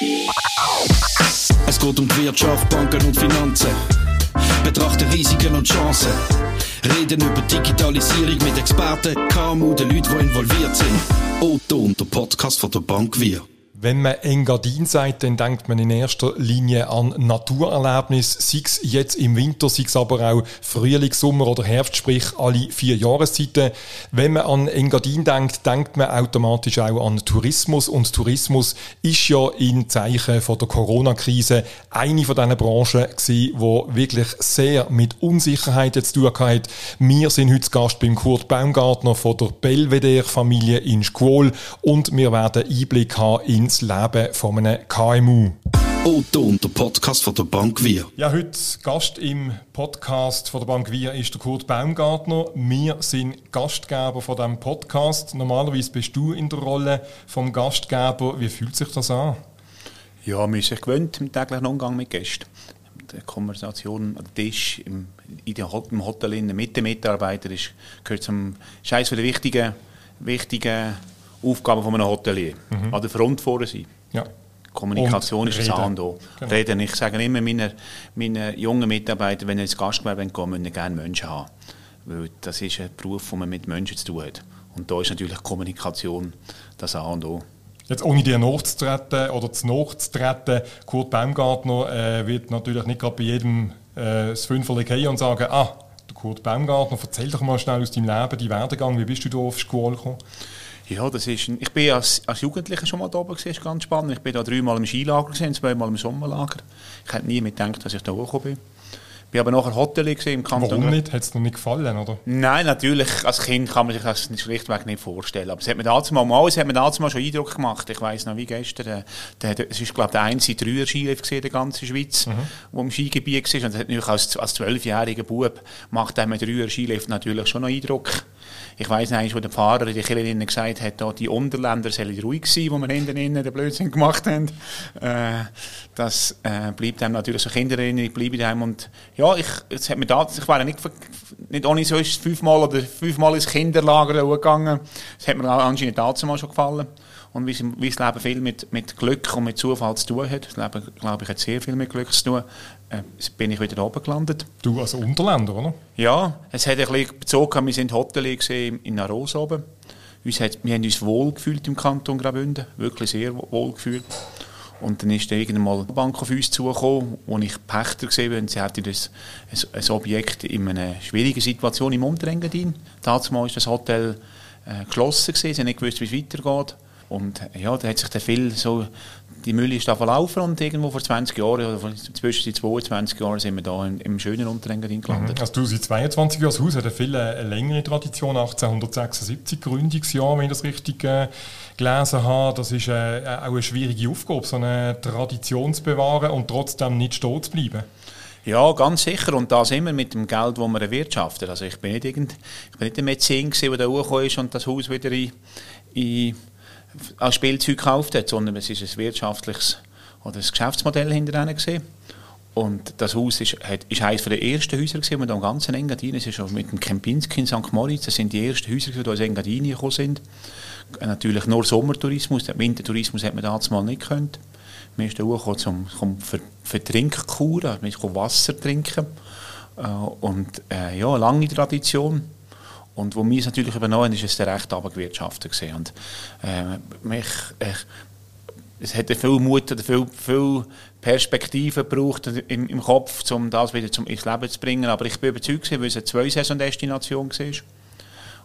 Es geht um die Wirtschaft, Banken und Finanzen. Betrachte Risiken und Chancen. Reden über Digitalisierung mit Experten, KMU, den Leuten, die involviert sind. Otto und der Podcast von der Bank Wir. Wenn man Engadin sagt, dann denkt man in erster Linie an Naturerlebnis, sei es jetzt im Winter, sei es aber auch Frühling, Sommer oder Herbst, sprich alle vier Jahreszeiten. Wenn man an Engadin denkt, denkt man automatisch auch an Tourismus und Tourismus ist ja in Zeichen von der Corona-Krise eine von diesen Branchen gewesen, wo wirklich sehr mit Unsicherheiten zu tun hat. Wir sind heute Gast beim Kurt Baumgartner von der Belvedere-Familie in Schkuol und wir werden Einblick haben in ins Leben von einem KMU. Otto und der Podcast von der Bank Wir. Ja, heute Gast im Podcast von der Bank Wir ist der Kurt Baumgartner. Wir sind Gastgeber von diesem Podcast. Normalerweise bist du in der Rolle vom Gastgeber. Wie fühlt sich das an? Ja, man ist sich gewöhnt im täglichen Umgang mit Gästen. Die Konversation am Tisch, im, im Hotel mit den Mitarbeitern ist, gehört zum Scheiß für die wichtigen, wichtigen Aufgaben von einem Hotelier. Mhm. An der Front vorne sein. Ja. Kommunikation ist das A und O. Genau. Reden. Ich sage immer meinen, meinen jungen Mitarbeitern, wenn sie ins Gastgewerbe kommen, müssen gerne Menschen haben. Weil das ist ein Beruf, den man mit Menschen zu tun hat. Und da ist natürlich Kommunikation das A und O. Jetzt ohne dir nachzutreten oder zu nachzutreten, Kurt Baumgartner äh, wird natürlich nicht gerade bei jedem äh, das Fünferle gehen und sagen, ah, der Kurt Baumgartner, erzähl doch mal schnell aus deinem Leben, die Werdegang, wie bist du da auf die Schule gekommen? Ja, das ist ein, ich bin als, als Jugendlicher schon mal da oben, gewesen, ganz spannend. Ich bin da dreimal im Skilager, gewesen, zweimal im Sommerlager. Ich hätte nie mit gedacht, dass ich da hochgekommen bin. Ich bin aber nachher Hotel im Kanton. Warum nicht? Hat es dir nicht gefallen, oder? Nein, natürlich. Als Kind kann man sich das schlichtweg nicht vorstellen. Aber es hat mir damals mal, es hat mir damals mal schon Eindruck gemacht. Ich weiss noch wie gestern. Der, der, es ist, glaube ich, der einzige Dreier-Skilift in der ganzen Schweiz, mhm. im Skigebiet war. Und natürlich als, als zwölfjähriger Bub macht einem Dreier-Skilift natürlich schon noch Eindruck. Ich weiss nicht, wo der Fahrer in der Kirche gesagt hat, die Unterländer sollen ruhig sein, wo wir hinten innen den Blödsinn gemacht haben. Äh, das äh, bleibt einem natürlich so Kindererinnerung, bleibt einem. Und ja, ich, es hat mir da, ich war nicht, nicht ohne so fünfmal oder fünfmal ins Kinderlager gegangen. Es hat mir anscheinend dazu mal schon gefallen. Und wie, wie das Leben viel mit, mit Glück und mit Zufall zu tun hat, das Leben, glaube ich, hat sehr viel mit Glück zu tun, äh, bin ich wieder oben gelandet. Du als Unterländer, oder? Ja, es hat ein bisschen bezogen, wir sind Hotelier in Naros oben. Uns hat, wir haben uns wohl gefühlt im Kanton Graubünden, wirklich sehr wohl gefühlt. Und dann ist irgendwann mal eine Bank auf uns zugekommen, wo ich Pächter gesehen habe. Sie hatte das, ein, ein Objekt in einer schwierigen Situation im Unterengadin. Damals war das Hotel äh, geschlossen, gewesen. sie haben nicht gewusst, wie es weitergeht. Und ja, da hat sich dann viel so, die Mülle ist da verlaufen und irgendwo vor 20 Jahren, oder zwischen 22 Jahren sind wir da im, im schönen Unterengadin gelandet. Mhm. Also du seit 22 Jahren, das Haus hat eine viel eine längere Tradition, 1876 Gründungsjahr, wenn ich das richtig äh, gelesen habe. Das ist äh, auch eine schwierige Aufgabe, so eine Tradition zu bewahren und trotzdem nicht stehen zu bleiben. Ja, ganz sicher. Und das immer mit dem Geld, das man erwirtschaftet. Also ich bin nicht, irgend, ich bin nicht der Mäzen, der da hochgekommen ist und das Haus wieder in, in als Spielzeug gekauft hat, sondern es ist ein wirtschaftliches oder ein Geschäftsmodell hinter gesehen. Und das Haus ist, ist eines der ersten Häuser, gewesen, die wir ganzen Engadin, es ist schon mit dem Kempinski in St. Moritz, das sind die ersten Häuser, die aus Engadin gekommen sind. Natürlich nur Sommertourismus, den Wintertourismus hat man damals mal nicht können. Wir sind auch zum, zum für, für Trinkkuren, wir konnten Wasser trinken. Äh, und äh, ja, eine lange Tradition. Und wo wir es natürlich übernommen haben, ist es der recht gewesen. Und äh, mich, äh, es hätte viel Mut oder viel, viel Perspektive gebraucht im, im Kopf, um das wieder zum, ins Leben zu bringen. Aber ich bin überzeugt, weil es eine Zwei-Saison-Destination war.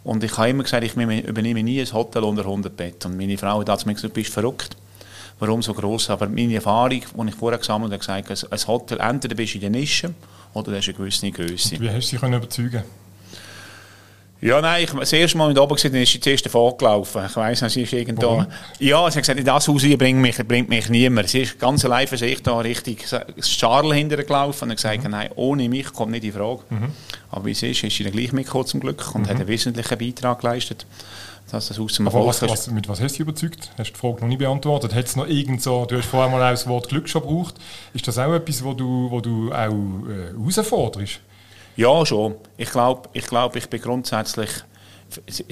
Und ich habe immer gesagt, ich übernehme nie ein Hotel unter 100 Bett. Und meine Frau hat mir gesagt, du bist verrückt. Warum so groß? Aber meine Erfahrung, die ich vorher gesammelt habe, gesagt, ein Hotel, entweder bist du in der Nische oder du hast eine gewisse Größe. wie hast du dich überzeugen ja, nein, ich, das erste Mal mit oben gesehen, ist sie zuerst davon gelaufen. Ich weiss noch, sie ist irgendwo. Warum? Ja, sie hat gesagt, in das Haus hier bringt mich, bringt mich niemand. Sie ist ganz allein für sich da richtig Charles hinterher gelaufen und hat gesagt, mhm. nein, ohne mich kommt nicht in Frage. Mhm. Aber wie es ist, ist sie dann gleich mitgekommen zum Glück und mhm. hat einen wesentlichen Beitrag geleistet. Dass das Haus Aber was, was, mit was hast du überzeugt? Hast du die Frage noch nicht beantwortet? Hat's noch irgend so, du hast vorher mal auch das Wort Glück schon gebraucht. Ist das auch etwas, wo du, wo du auch äh, herausforderst? Ja, schon. Ich glaube, ich, glaub, ich bin grundsätzlich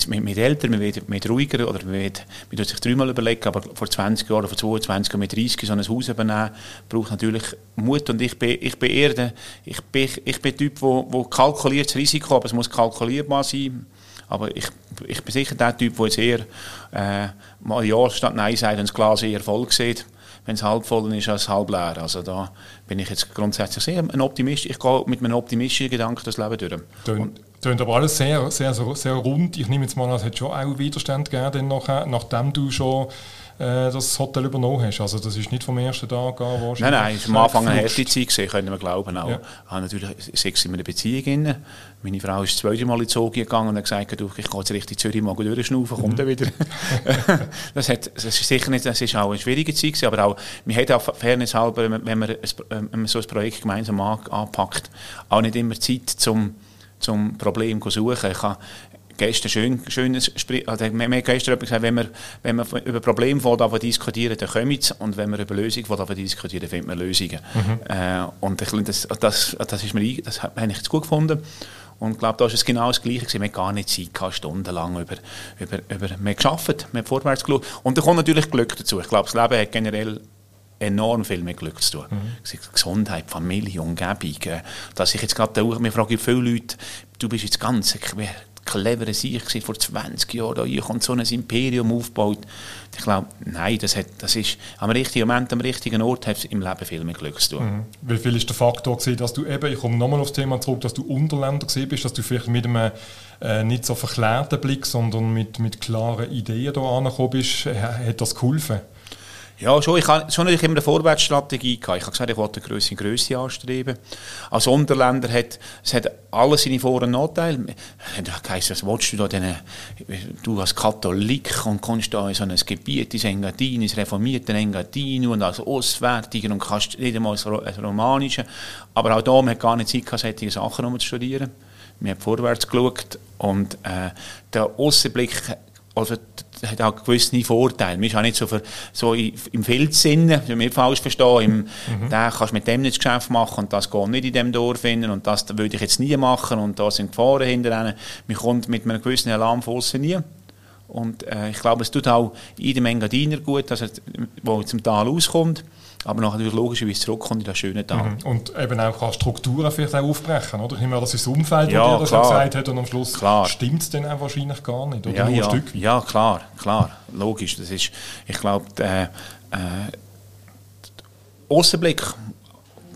man wird älter, wird, wird ruhiger oder man, wird, man sich dreimal überlegen, aber vor 20 Jahren, vor 22 mit 30 so ein Haus übernehmen, braucht natürlich Mut und ich bin, ich bin eher der, ich bin, ich bin Typ, wo, wo kalkuliert das Risiko, aber es muss kalkulierbar sein. Aber ich, ich bin sicher der Typ, der eher äh, mal Ja statt Nein sagt und das Glas eher voll sieht wenn es halb voll ist als halb leer. Also da bin ich jetzt grundsätzlich sehr ein Optimist. Ich gehe mit einem optimistischen Gedanken das Leben durch. Tönt, tönt aber alles sehr, sehr, sehr rund. Ich nehme jetzt mal an, es hat schon auch Widerstand gegeben, nachher, nachdem du schon äh, das Hotel übernommen hast. Also das ist nicht vom ersten Tag an wahrscheinlich. Nein, nein, es war am Anfang eine harte Zeit, gewesen, können wir glauben. Auch. Ja. Ich habe natürlich sechs in einer Beziehung. Drin. Meine Frau ist das zweite Mal in Zoge gegangen und hat gesagt, du, ich gehe jetzt richtig Zürich mal durchschnaufen, kommt mhm. wieder. das, hat, das ist sicher nicht, das ist auch eine schwierige Zeit gewesen, aber auch, wir haben auch Fairness halber, wenn man, wenn man so ein Projekt gemeinsam anpackt, auch nicht immer Zeit zum zum Problem zu suchen. Ich habe gestern schön, schönes also wir haben gestern gesagt, wenn wir, wenn wir über Probleme von diskutieren, dann kommen sie und wenn wir über Lösungen von diskutieren, finden wir Lösungen. Mhm. Äh, und ich, das, das, das, ist mir, das habe ich jetzt gut gefunden. Und ich glaube, da ist es genau das Gleiche Wir haben gar nicht Zeit gehabt, stundenlang über, über, über, wir haben geschafft, wir haben vorwärts geschaut. Und da kommt natürlich Glück dazu. Ich glaube, das Leben hat generell enorm viel mit Glück zu tun. Mhm. Gesundheit, Familie, Umgebung. Äh, dass ich jetzt gerade, mir frage viele Leute, du bist jetzt ganz cleverer Sieg vor 20 Jahren. Hier kommt so ein Imperium aufgebaut. Ich glaube, nein, das, hat, das ist am richtigen Moment, am richtigen Ort, hat im Leben viel mit Glück zu tun. Mhm. Wie viel ist der Faktor gewesen, dass du eben, ich komme nochmal auf das Thema zurück, dass du Unterländer gesehen bist, dass du vielleicht mit einem äh, nicht so verklärten Blick, sondern mit, mit klaren Ideen da angekommen bist, hat das geholfen? Ja, schon. Ich habe schon natürlich immer eine Vorwärtsstrategie gehabt. Ich habe gesagt, ich wollte eine größere Größe anstreben. Als Unterländer hat es hat alles seine Vor- und Nachteile. Da heisst, was willst du da denn, du als Katholik und kommst da in so ein Gebiet, ins Engadin, ins reformierte Engadin und als Auswärtiger und kannst nicht einmal das Romanische. Aber auch da, man hat gar nicht Zeit gehabt, solche Sachen zu studieren. Wir haben vorwärts geschaut und äh, der Aussenblick also hat auch gewisse Vorteile. Man ist auch nicht so, für, so im Filzsinn, wenn ich falsch verstehe, im, mhm. da kannst du mit dem nicht das Geschäft machen und das geht nicht in dem Dorf finden und das würde ich jetzt nie machen und da sind Gefahren hinter Man kommt mit einem gewissen Alarm von nie. Und äh, ich glaube, es tut auch jedem Engadiner gut, dass er, wo zum Tal auskommt, aber nachher natürlich logischerweise zurückkommt in das schöne Tal. Mhm. Und eben auch kann Strukturen vielleicht auch aufbrechen, oder? Ich meine, das ist das Umfeld, ja, das dir das gesagt hat und am Schluss stimmt es dann auch wahrscheinlich gar nicht, oder ja, nur ja. Stück Ja, klar, klar, logisch. Das ist, ich glaube, der äh, Außenblick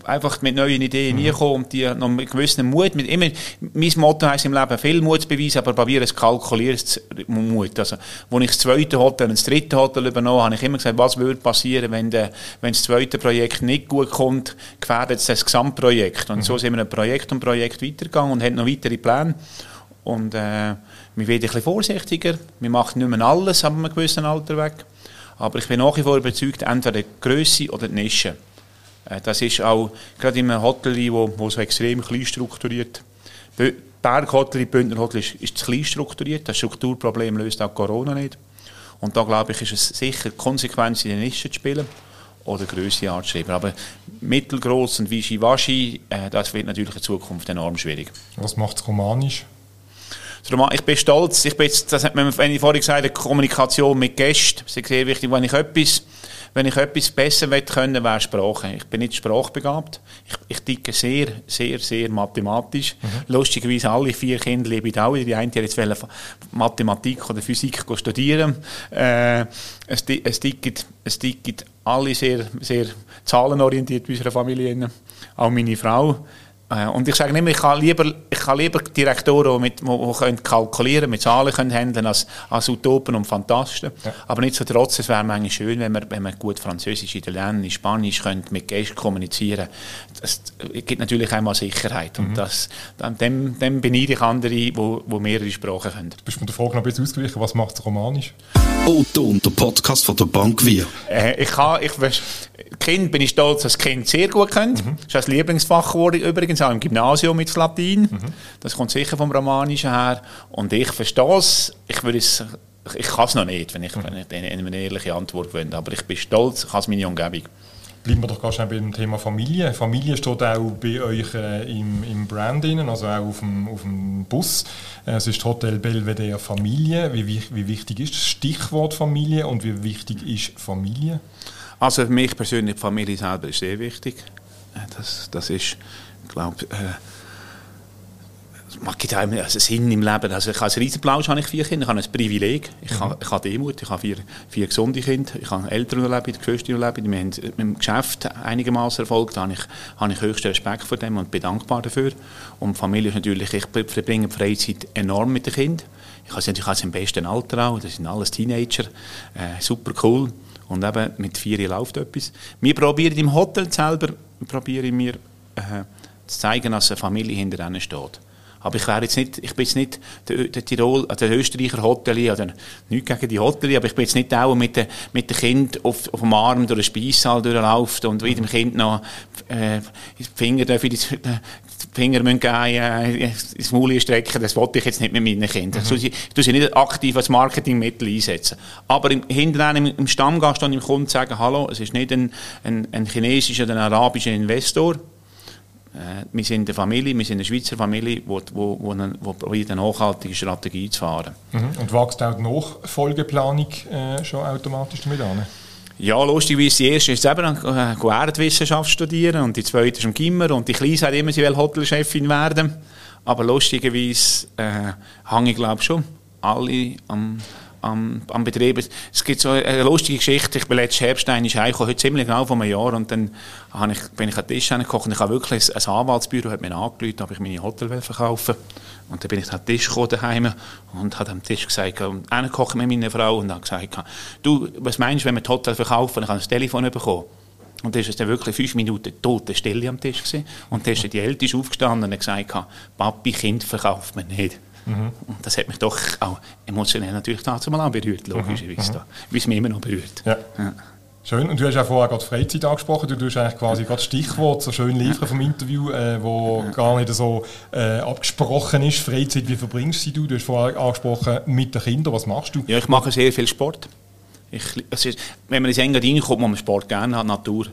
einfach mit neuen Ideen mhm. kommen und die noch mit gewissem Mut, mit immer, mein Motto heisst im Leben, viel Mut zu beweisen, aber probieren es kalkuliertes Mut. Also, als ich das zweite Hotel und das dritte Hotel übernommen habe, ich immer gesagt, was würde passieren, wenn, der, wenn das zweite Projekt nicht gut kommt, gefährdet es das Gesamtprojekt. Und mhm. so sind wir ein Projekt um Projekt weitergegangen und haben noch weitere Pläne. Und äh, wir werden ein bisschen vorsichtiger, wir machen nicht mehr alles ab einem gewissen Alter weg. Aber ich bin nach wie vor überzeugt, entweder die Größe oder die Nische. Äh, das ist auch gerade in einem Hotel, wo, wo so extrem klein strukturiert Berghotel, Bündner Hotel ist, ist zu klein strukturiert. Das Strukturproblem löst auch Corona nicht. Und da glaube ich, ist es sicher Konsequenz in den Nischen zu spielen oder Größe anzuschreiben. Aber mittelgroß und Wischiwaschi, äh, das wird natürlich in Zukunft enorm schwierig. Was macht es romanisch? Ich bin stolz, ich bin jetzt, das hat man, wenn ich vorhin gesagt habe, Kommunikation mit Gästen, das ist sehr wichtig, wenn ich etwas wenn ich etwas besser will können, wäre Sprache. Ich bin nicht sprachbegabt. Ich, ich ticke sehr, sehr, sehr mathematisch. Mhm. Lustigerweise alle vier Kinder lieben auch. Die eine hat jetzt Mathematik oder Physik studieren. Äh, es, es, es ticken alle sehr, sehr zahlenorientiert bei unserer Familie. Auch meine Frau. Äh, und ich sage immer, ich kann lieber, ich kann lieber Direktoren, die, mit, die, können kalkulieren mit Zahlen können handeln als, als Utopen und Fantasten. Ja. Aber nicht so trotz, es wäre manchmal schön, wenn man, wenn man gut Französisch, Italienisch, Spanisch könnte mit Gästen kommunizieren Das gibt natürlich einmal Sicherheit. Mhm. Und das, dem, dem beneide ich andere, die, die mehrere Sprachen können. Bist du mir der Frage noch ein bisschen ausgewichen, was macht es romanisch? Otto und der Podcast von der Bank Wir. Äh, ich kann, ich, Kind bin ich stolz, dass das Kind sehr gut kennt. Mhm. Das ist ein Lieblingsfach geworden, übrigens auch im Gymnasium mit Latein. Mhm. Das kommt sicher vom Romanischen her. Und ich verstehe es. Ich würde es ich kann es noch nicht, wenn ich, wenn ich eine, eine ehrliche Antwort will. Aber ich bin stolz, ich habe es meine Umgebung. Bleiben wir doch ganz schnell beim Thema Familie. Familie steht auch bei euch äh, im, im Brand innen, also auch auf dem, auf dem Bus. Äh, es ist Hotel Belvedere Familie. Wie, wie, wichtig ist das Stichwort Familie und wie wichtig ist Familie? Also für mich persönlich, die Familie selber ist sehr wichtig. Äh, das, das ist, ich glaube, äh, es gibt einem also Sinn im Leben. Also ich als Riesenblausch habe ich vier Kinder, ich habe ein Privileg. Ich, mhm. habe, ich habe Demut, ich habe vier, vier gesunde Kinder, ich habe Eltern erlebt, Geschwister erlebt. Wir haben mit dem Geschäft einigermaßen Erfolg, da habe ich, habe ich höchsten Respekt vor dem und bin dankbar dafür. Und die Familie ist natürlich, ich verbringe die Freizeit enorm mit den Kindern. Ich habe sie natürlich im besten Alter auch, das sind alles Teenager, äh, super cool. Und eben mit vier läuft etwas. Wir probieren im Hotel selber, probieren wir äh, zu zeigen, dass eine Familie hinter ihnen steht. Aber ich wäre jetzt nicht, ich bin jetzt nicht der, der Tirol, äh, der Österreicher Hotelier, oder nicht gegen die Hotelier, aber ich bin jetzt nicht der, mit, mit dem Kind auf, auf dem Arm durch den Speissaal durchläuft und wie dem Kind noch, äh, Finger ich die, Finger müssen gehen, äh, ins Maul strecken, das wollte ich jetzt nicht mit meinen Kindern. Mhm. Ich tue sie nicht aktiv als Marketingmittel einsetzen. Aber im, hinterher im, im Stammgast und im Kunden sagen, hallo, es ist nicht ein, ein, ein chinesischer oder ein arabischer Investor, wir sind eine Familie, wir sind eine Schweizer Familie, die wo, wo, wo, wo probiert, eine nachhaltige Strategie zu fahren. Mhm. Und wächst auch die Nachfolgeplanung äh, schon automatisch damit an? Ja, lustigerweise, die erste ist eben äh, Erdwissenschaft studieren und die zweite ist am Gimmer und die Kleine sagt immer, sie will Hotelchefin werden. Aber lustigerweise äh, hänge ich glaube schon alle am am, am Betrieb. Es gibt so eine lustige Geschichte. Ich bin letztes Herbst einmal heute ziemlich genau vor einem Jahr, und dann habe ich, bin ich an den Tisch gekocht ich habe wirklich, ein, Anwaltsbüro hat mir angerufen, ob ich meine Hotel verkaufen Und dann bin ich an den Tisch gekommen und habe am Tisch gesagt, und einer kocht mit meiner Frau und habe gesagt, du, was meinst du, wenn wir das Hotel verkaufen? Ich habe ein Telefon bekommen. Und dann war es dann wirklich fünf Minuten tote Stille am Tisch. Gewesen. Und dann ist die Älteste aufgestanden und gesagt, Papi, Kind verkauft man nicht. Mhm. Und das hat mich doch auch emotionell natürlich dazu mal berührt, logischerweise, mhm. wie es mich immer noch berührt. Ja. Ja. Schön. Und du hast auch vorher gerade Freizeit angesprochen. Du tust eigentlich quasi gerade Stichwort so schön liefern vom Interview, äh, wo ja. gar nicht so äh, abgesprochen ist. Freizeit, wie verbringst du sie? Du hast vorher angesprochen mit den Kindern. Was machst du? Ja, ich mache sehr viel Sport. Ich, ist, wenn man ins Engadin kommt, muss man Sport gerne hat, Natur.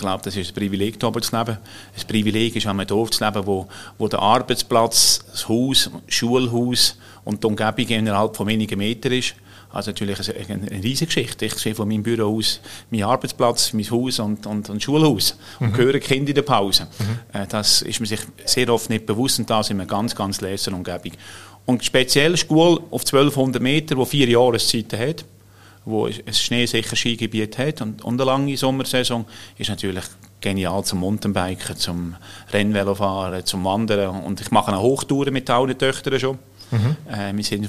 Ich glaube, das ist ein Privileg, hier zu leben. Ein Privileg ist, an einem Dorf zu leben, wo, wo der Arbeitsplatz, das Haus, das Schulhaus und die Umgebung innerhalb von wenigen Metern ist. Also natürlich eine, eine riesige Geschichte. Ich sehe von meinem Büro aus meinen Arbeitsplatz, mein Haus und, und ein Schulhaus und mhm. höre Kinder in der Pause. Mhm. Äh, das ist man sich sehr oft nicht bewusst und da sind wir ganz, ganz leser Umgebung. Und speziell Schule auf 1200 Meter, wo vier Jahreszeiten hat, wo ein schneesicher Skigebiet hat und, und eine lange Sommersaison, ist natürlich genial zum Mountainbiken, zum Rennvelofahren, zum Wandern und ich mache eine Hochtour mit allen Töchtern schon. Mhm. Äh, wir sind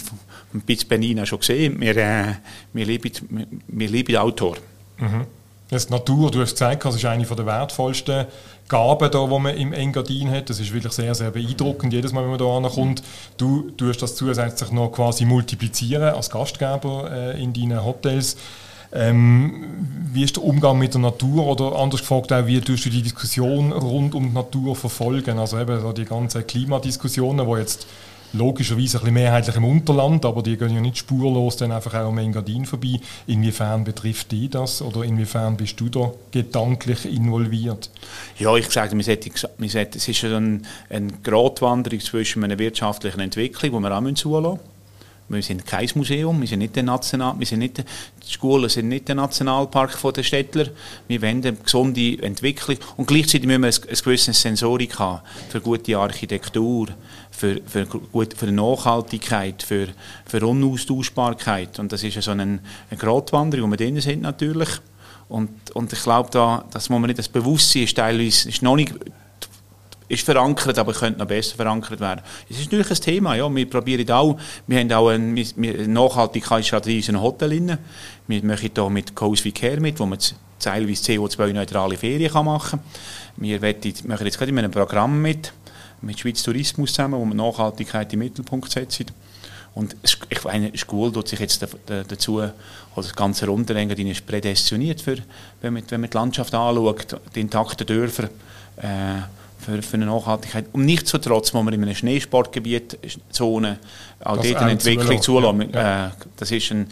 ein bisschen Benina schon gesehen, wir, äh, wir, lieben, wir, wir lieben Outdoor. Mhm. Das Natur, du hast gesagt, das ist eine der wertvollsten Gaben, da, die man im Engadin hat. Das ist wirklich sehr, sehr beeindruckend, jedes Mal, wenn man da ankommt. Du tust das zusätzlich noch quasi multiplizieren als Gastgeber äh, in deinen Hotels. Ähm, wie ist der Umgang mit der Natur oder anders gefragt auch, wie tust du die Diskussion rund um die Natur verfolgen? Also eben so die ganzen Klimadiskussionen, die jetzt logischerweise ein bisschen mehrheitlich im Unterland, aber die gehen ja nicht spurlos dann einfach auch am Engadin vorbei. Inwiefern betrifft die das oder inwiefern bist du da gedanklich involviert? Ja, ich sage, es ist eine, eine Gratwanderung zwischen einer wirtschaftlichen Entwicklung, die wir auch zulassen müssen. Wir sind kein Museum, wir sind nicht der National, wir sind nicht, die Schulen sind nicht der Nationalpark der Städtler. Wir wollen eine gesunde Entwicklung und gleichzeitig müssen wir ein, gewisses Sensorik haben für gute Architektur, für, für, gut, für Nachhaltigkeit, für, für Unaustauschbarkeit. Und das ist ja so eine, eine Gratwanderung, wo wir drin sind natürlich. Und, und ich glaube, da, das man nicht, das Bewusstsein ist teilweise ist noch nicht ist verankert, aber könnte noch besser verankert werden. Es ist natürlich ein Thema, ja. Wir probieren auch, wir haben auch eine, Nachhaltigkeitsstrategie in unserem Hotel drin. Wir machen hier mit Coast wie Care mit, wo man teilweise CO2-neutrale Ferien machen kann. Wir machen jetzt gerade in einem Programm mit, mit Schweiz Tourismus zusammen, wo wir Nachhaltigkeit im Mittelpunkt setzen. Und ich meine, Schule tut sich jetzt dazu, oder das ganze Runterrengen ist prädestiniert für, wenn man, wenn man die Landschaft anschaut, die intakten Dörfer, äh, für, für eine Nachhaltigkeit. Und nichtsdestotrotz muss man in einem Schneesportgebiet Zone auch Das dort eine Entwicklung zulassen. ja. Äh, das, ist ein,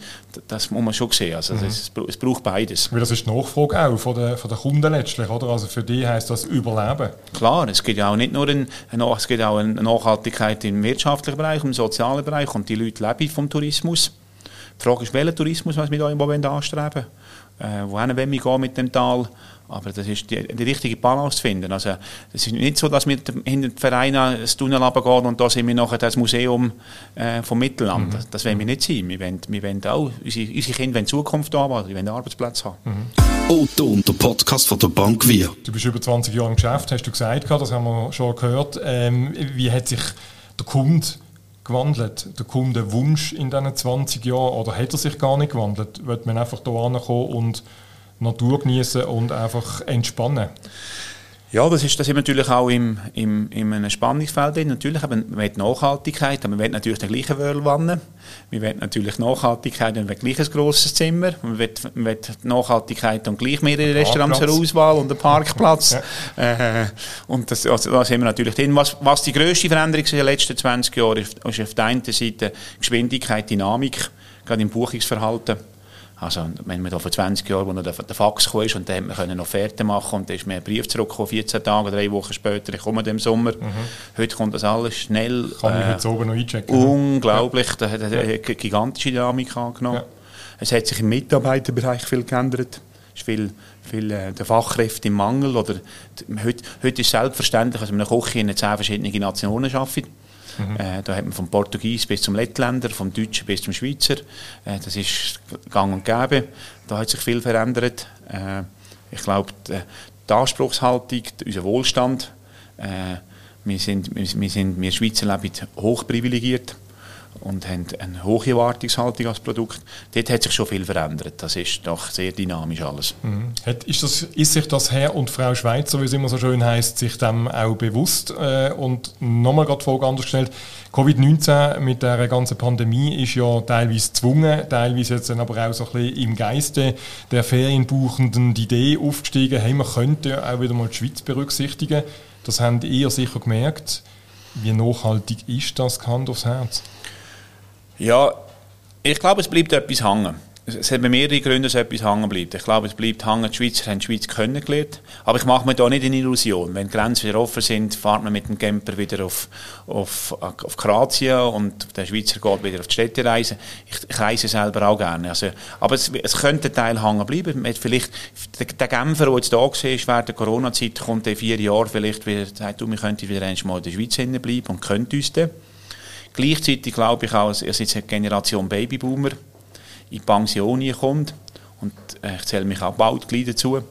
das muss man schon sehen. Also das, es, es braucht beides. Weil das ist die Nachfrage auch von den, von den Kunden letztlich, oder? Also für die heisst das Überleben. Klar, es gibt auch nicht nur ein, es gibt auch eine Nachhaltigkeit im wirtschaftlichen Bereich, im sozialen Bereich und die Leute leben vom Tourismus. Die Frage ist, welchen Tourismus wir mit euch anstreben wollen. Äh, wohin wollen wir gehen mit dem Tal? Aber das ist die, die richtige Balance zu finden. Also, es ist nicht so, dass wir hinter den Verein ins Tunnel runtergehen und da sind wir nachher das Museum äh, vom Mittelland. Das, das wollen wir nicht sein. Wir wollen, wir wollen auch, unsere, unsere Kinder wollen Zukunft haben, die wollen Arbeitsplätze haben. Otto, der Podcast von der Bank Wir. Du bist über 20 Jahre im Geschäft, hast du gesagt, das haben wir schon gehört. Ähm, wie hat sich der Kunde gewandelt, der Kundenwunsch in diesen 20 Jahren, oder hat er sich gar nicht gewandelt? Wird man einfach hier ankommen und Natur genießen und einfach entspannen? Ja, das ist, das ist natürlich auch im, im, in einem Spannungsfeld drin. Natürlich, aber man will Nachhaltigkeit, aber man will natürlich den gleichen Wörlwanne. Man will natürlich Nachhaltigkeit und gleich ein grosses Zimmer. Man will, man will Nachhaltigkeit und gleich mehrere Restaurants zur Auswahl und einen Parkplatz. ja. äh, und das, also, da sind wir natürlich drin. Was, was die grösste Veränderung in den letzten 20 Jahren ist, ist auf der einen Seite Geschwindigkeit, Dynamik, gerade im Buchungsverhalten. Also, wenn man da vor 20 Jahren, wo noch der, der Fax kam, und dann konnte man Offerte machen und dann ist mir ein Brief zurückgekommen, 14 Tage, drei Wochen später, ich komme im Sommer. Mhm. Heute kommt das alles schnell. Kann ich äh, jetzt oben noch einchecken. Unglaublich, ja. da hat eine gigantische Dynamik angenommen. Ja. Es hat sich im Mitarbeiterbereich viel geändert. Es ist viel, viel äh, der Fachkräfte im Mangel. Oder, heute, heute ist es selbstverständlich, dass man eine Küche in zehn verschiedenen Nationen arbeitet. Mhm. Äh, da hat man vom Portugies bis zum Lettländer, vom Deutschen bis zum Schweizer. Äh, das ist gang und gäbe. Da hat sich viel verändert. Äh, ich glaube, die, die, Anspruchshaltung, unser Wohlstand, äh, wir, sind, wir, wir, sind, wir Schweizer leben hoch privilegiert und haben eine hohe Erwartungshaltung als Produkt. Dort hat sich schon viel verändert. Das ist doch sehr dynamisch alles. Mhm. Ist, das, ist sich das Herr und Frau Schweizer, wie es immer so schön heißt, sich dem auch bewusst? Äh, und nochmal gerade die Frage anders gestellt. Covid-19 mit der ganzen Pandemie ist ja teilweise gezwungen, teilweise jetzt aber auch so ein bisschen im Geiste der Ferienbuchenden die Idee aufgestiegen, hey, man könnte auch wieder mal die Schweiz berücksichtigen. Das habt ihr sicher gemerkt. Wie nachhaltig ist das, Hand aufs Herz? Ja, ich glaube, es bleibt etwas hängen. Es hat bei mehreren Gründen, dass etwas hängen bleibt. Ich glaube, es bleibt hängen, die Schweizer haben die Schweiz kennengelernt. Aber ich mache mir da nicht eine Illusion. Wenn die Grenzen wieder offen sind, fahrt man mit dem Camper wieder auf, auf, auf Kroatien und der Schweizer geht wieder auf die Städtereise. Ich, ich reise selber auch gerne. Also, aber es, es könnte ein Teil hängen bleiben. Vielleicht, der, der Genfer, der jetzt da war, während der Corona-Zeit, kommt in vier Jahren vielleicht wieder, sagt, du, wir könnten wieder einmal in der Schweiz bleiben und könnt uns dann. Gleichzeitig glaube ich auch, dass jetzt eine Generation Babyboomer in Pension kommt. Und äh, ich zähle mich auch bald gleich dazu.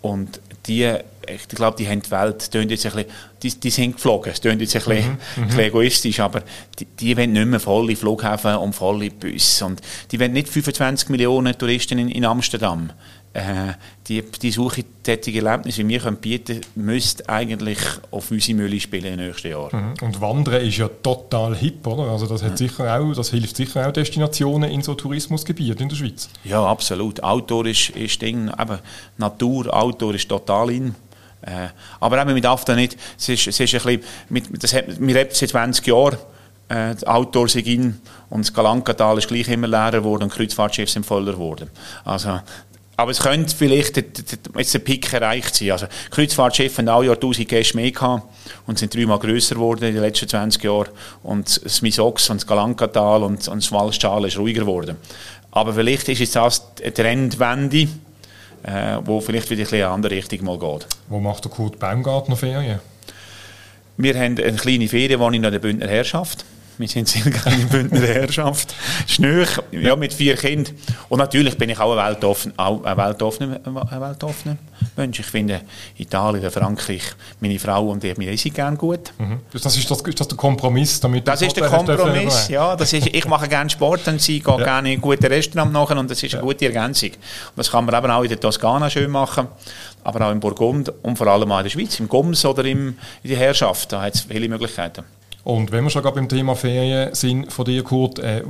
Und die, ich glaube, die haben die Welt, die, jetzt ein bisschen, die, die sind geflogen, es klingt jetzt ein bisschen, mhm. ein bisschen egoistisch, aber die, die wollen nicht mehr volle Flughäfen und volle Busse. Und die wollen nicht 25 Millionen Touristen in, in Amsterdam. Äh, die, die Suche tätige Erlebnisse, die wir können bieten können, müsste eigentlich auf unsere Mühle spielen im nächsten Jahr. Mhm. Und Wandern ist ja total hip, oder? Also das, hat mhm. sicher auch, das hilft sicher auch Destinationen in so Tourismusgebieten in der Schweiz. Ja, absolut. Outdoor ist, ist Ding, eben, Natur, Outdoor ist total in. Äh, aber eben, man darf da nicht, es ist, es ist ein bisschen, mit, das hat, wir leben seit 20 Jahren, äh, Outdoor sind in und das Galankatal ist gleich immer leerer geworden und Kreuzfahrtschiffe sind voller geworden. Also aber es könnte vielleicht jetzt der Pick erreicht sein. Also, Kreuzfahrtschiffe haben alle Jahr 1000 Gäste mehr gehabt und sind dreimal grösser geworden in den letzten 20 Jahren. Und das Misox und das Galankatal und, und das Walschtal ist ruhiger geworden. Aber vielleicht ist jetzt das eine Trendwende, äh, wo vielleicht wieder ein bisschen in eine andere Richtung mal geht. Wo macht der Kurt Baumgartner Ferien? Wir haben eine kleine Ferienwohnung in der Bündner Herrschaft. Wir sind sehr gerne in Bündner Herrschaft. Schnöch, ja, mit vier Kindern. Und natürlich bin ich auch ein weltoffener, ein weltoffener, ein weltoffener Mensch. Ich finde Italien Frankreich, meine Frau und ich, wir sind gerne gut. Mhm. Das, ist das, ist das der Kompromiss? Damit das ist der Kompromiss, ja. Das ist, ich mache gerne Sport und sie geht ja. gerne in gute Restaurant machen und das ist eine gute Ergänzung. Und das kann man eben auch in der Toskana schön machen, aber auch in Burgund und vor allem auch in der Schweiz, im Gums oder im, in der Herrschaft. Da hat es viele Möglichkeiten. Und wenn wir schon gerade beim Thema Ferien sind von dir, Kurt, äh,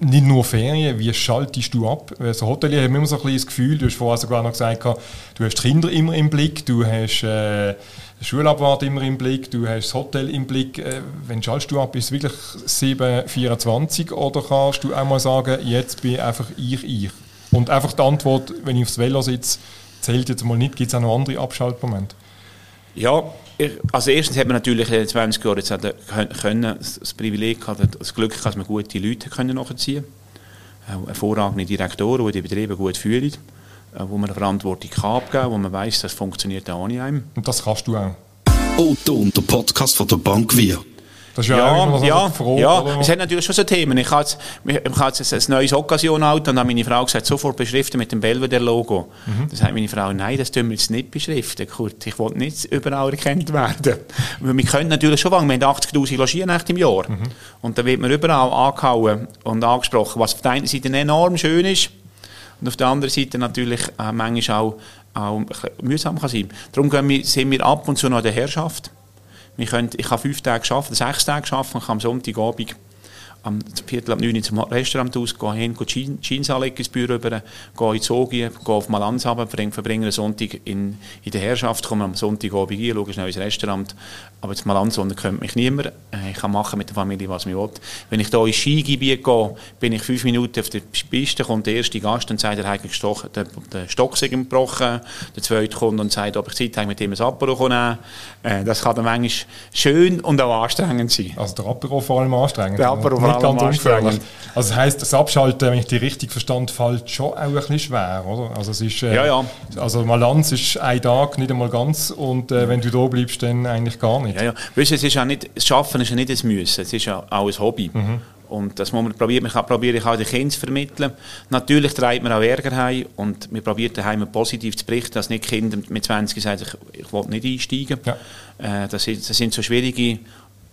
nicht nur Ferien, wie schaltest du ab? Also Hotelier haben immer so ein bisschen das Gefühl, du hast vorher sogar noch gesagt, du hast Kinder immer im Blick, du hast äh, Schulabwart immer im Blick, du hast das Hotel im Blick. Äh, wenn schaltest du ab, ist es wirklich 7,24 oder kannst du auch mal sagen, jetzt bin einfach ich ich? Und einfach die Antwort, wenn ich aufs Velo sitze, zählt jetzt mal nicht, gibt es auch noch andere Abschaltmomente? Ja, also erstens hat man natürlich in den 20 Jahren jetzt können, das Privileg gehabt, das Glück gehabt, dass man gute Leute können nachziehen können. Hervorragende Direktoren, die die Betriebe gut führen, äh, wo man Verantwortung kann abgeben wo man weiß, das funktioniert auch ohne einem. Und das kannst du auch? Otto und der Podcast von der Bank Wir. Das ist ja, ja, ja, froh, ja. es hat natürlich schon so Themen. Ich habe jetzt, ich habe jetzt ein neues Occasion-Auto und habe meine Frau gesagt, sofort beschriften mit dem Belvedere-Logo. Mhm. Das sagt meine Frau, nein, das tun wir jetzt nicht beschriften, Kurt. Ich will nicht überall erkannt werden. Wir können natürlich schon fangen, wir haben 80'000 Logiernächte im Jahr. Mhm. Und da wird man überall angehauen und angesprochen, was auf der einen Seite enorm schön ist und auf der anderen Seite natürlich äh, manchmal auch, auch mühsam kann sein. Darum gehen wir, sind wir ab und zu noch der Herrschaft. Wir können, ich habe fünf Tage arbeiten, sechs Tage arbeiten und kann am Sonntagabend am Viertel ab neun zum Restaurant aus, gehe hin, gehe Jeans anlegen ins Büro rüber, gehe in die Zogi, gehe auf Malanz runter, verbringe einen Sonntag in, in der Herrschaft, komme am Sonntagabend rein, schaue schnell ins Restaurant. Aber das Malanz unten kommt mich niemand. Äh, ich kann machen mit der Familie, was ich will. Wenn ich hier ins Skigebiet gehe, bin ich fünf Minuten auf der Piste, kommt der erste Gast und sagt, er hat gestochen, der, der Stock gebrochen. Der zweite kommt und sagt, ob ich Zeit habe, mit ihm ein Apero nehmen äh, Das kann dann manchmal schön und auch anstrengend sein. Also der Apero vor allem anstrengend? Der Apero vor allem anstrengend. Also das heisst, das Abschalten, wenn ich die richtig verstand, fällt schon auch ein bisschen schwer, oder? Also es ist, äh, ja, ja. Also Malanz ist ein Tag, nicht einmal ganz und äh, wenn du da bleibst, dann eigentlich gar nicht. Ja, ja. Weißt, es ist auch nicht, das Schaffen ist ja nicht ein Müssen, es ist ja auch ein Hobby. Mhm. Und das muss man probieren. Man kann probieren, ich auch den Kindern zu vermitteln. Natürlich treibt man auch Ärger heim und wir probieren daheim positiv zu berichten, dass nicht Kinder mit 20 sagen, ich, ich will nicht einsteigen. Ja. Äh, das, sind, das sind so schwierige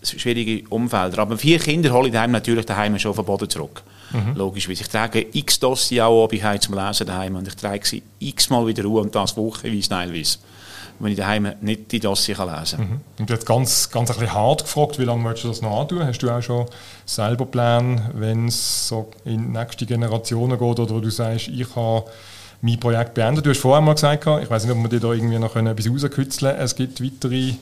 schwierige Umfelder. Aber vier Kinder hole ich daheim natürlich daheim schon auf den Boden zurück. Mhm. Logischerweise. Ich trage x Dossier auch ich zum Lesen daheim und ich trage sie x Mal wieder Ruhe und das wochenweise teilweise. Wenn ich daheim nicht die Dossier kann lesen kann. Mhm. Und jetzt ganz, ganz ein bisschen hart gefragt, wie lange möchtest du das noch antun? Hast du auch schon selber Pläne, wenn es so in nächste Generationen geht oder wo du sagst, ich habe mein Projekt beendet? Du hast vorher mal gesagt, ich weiß nicht, ob wir dir da irgendwie noch etwas rauskitzeln können. Es gibt weitere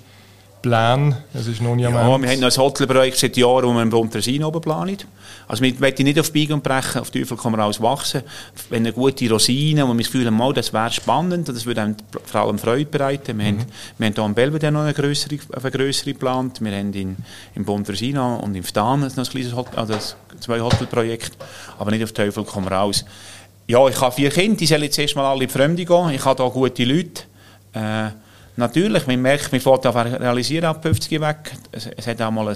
Pläne? Es ist noch nie ja, wir haben noch ein Hotelprojekt seit Jahren, wo wir im Bontersin oben planen. Also wir wollen nicht auf Biegen und Brechen, auf Teufel kann man alles wachsen. Wenn eine gute Rosine, wo wir das Gefühl haben, das wäre spannend, das würde einem vor allem Freude bereiten. Wir, mhm. haben, wir haben hier in Belvedere noch eine größere, eine größere geplant. Wir haben in, in Bontersin und in Ftan noch ein kleines Hotel, also zwei Hotelprojekte, aber nicht auf Teufel kann man raus. Ja, ich habe vier Kinder, die sollen jetzt erstmal alle in die Fremde gehen. Ich habe hier gute Leute. Äh, Natürlich, man merkt, man fährt auf realisieren ab 50 weg. Es, es hat auch mal ein,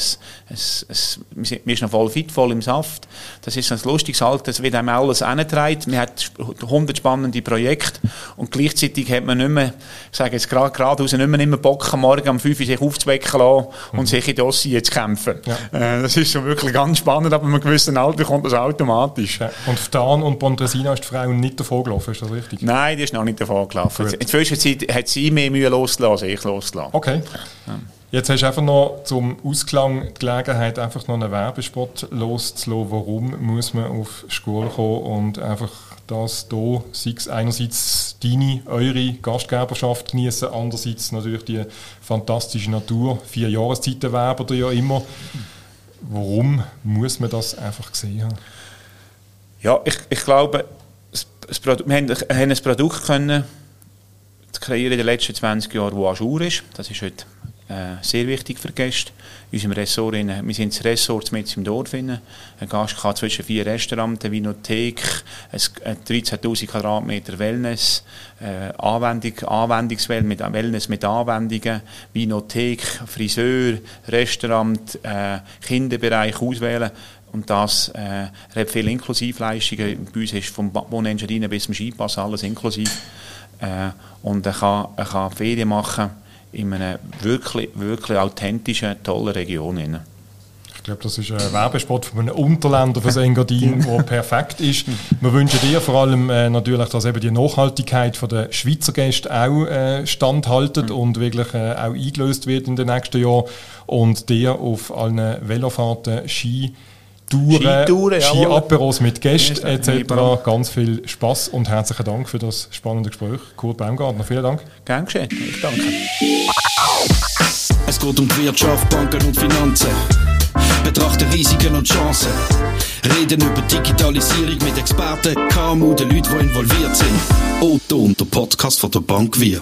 ein, ein, man ist noch voll fit, voll im Saft. Das ist ein lustiges Alter, es wird einem alles angetragen. Man hat 100 spannende Projekte und gleichzeitig hat man nicht mehr, ich sage jetzt gerade geradeaus, nicht mehr immer Bock am Morgen um 5 Uhr sich aufzuwecken lassen und mhm. sich in Dossier zu kämpfen. Ja. Äh, das ist schon wirklich ganz spannend, aber einem gewissen Alter kommt das automatisch. Ja. Und Ftan und Pontresina ist die Frau nicht davon gelaufen, ist das richtig? Nein, die ist noch nicht davon gelaufen. In der Zwischenzeit hat sie mehr Mühe los loslassen, ich loslassen. Okay. Jetzt hast du einfach noch zum Ausklang die Gelegenheit, einfach noch einen Werbespot loszulassen. Warum muss man auf Schule kommen und einfach das hier, sei es einerseits deine, eure Gastgeberschaft genießen, andererseits natürlich die fantastische Natur. Vier Jahreszeiten werben ja immer. Warum muss man das einfach gesehen haben? Ja, ich, ich glaube, das Produkt, wir haben, haben ein Produkt können zu kreieren in den letzten 20 Jahren, das Ajour ist. Das ist heute äh, sehr wichtig für Gäste. In unserem Ressort, wir sind das Ressort mit im Dorf. Ein Gast kann zwischen vier Restaurants, eine Vinothek, 13'000 Quadratmeter Wellness, äh, Anwendung, Anwendungswelt mit Wellness mit Anwendungen, Vinothek, Friseur, Restaurant, äh, Kinderbereich auswählen. Und das äh, hat viele Inklusivleistungen. Bei uns ist vom Wohnengineer bis zum Skipass alles inklusiv. Äh, und er kann, er kann Ferien machen in einer wirklich, wirklich authentischen, tollen Region. Ich glaube, das ist ein Werbespot von einem Unterländer für Engadin, der perfekt ist. Wir wünschen dir vor allem äh, natürlich, dass eben die Nachhaltigkeit der Schweizer Gäste auch äh, standhaltet mhm. und wirklich äh, auch eingelöst wird in den nächsten Jahren und dir auf allen Velofahrten, Ski, Skitouren, Ski-Aperos mit Gästen etc. Ganz viel Spaß und herzlichen Dank für das spannende Gespräch. Kurt Baumgartner, vielen Dank. Gern geschehen, ich danke. Es geht um die Wirtschaft, Banken und Finanzen. Betrachten Risiken und Chancen. Reden über Digitalisierung mit Experten, KMU, den Leuten, die involviert sind. Otto und der Podcast von der Bank Wir.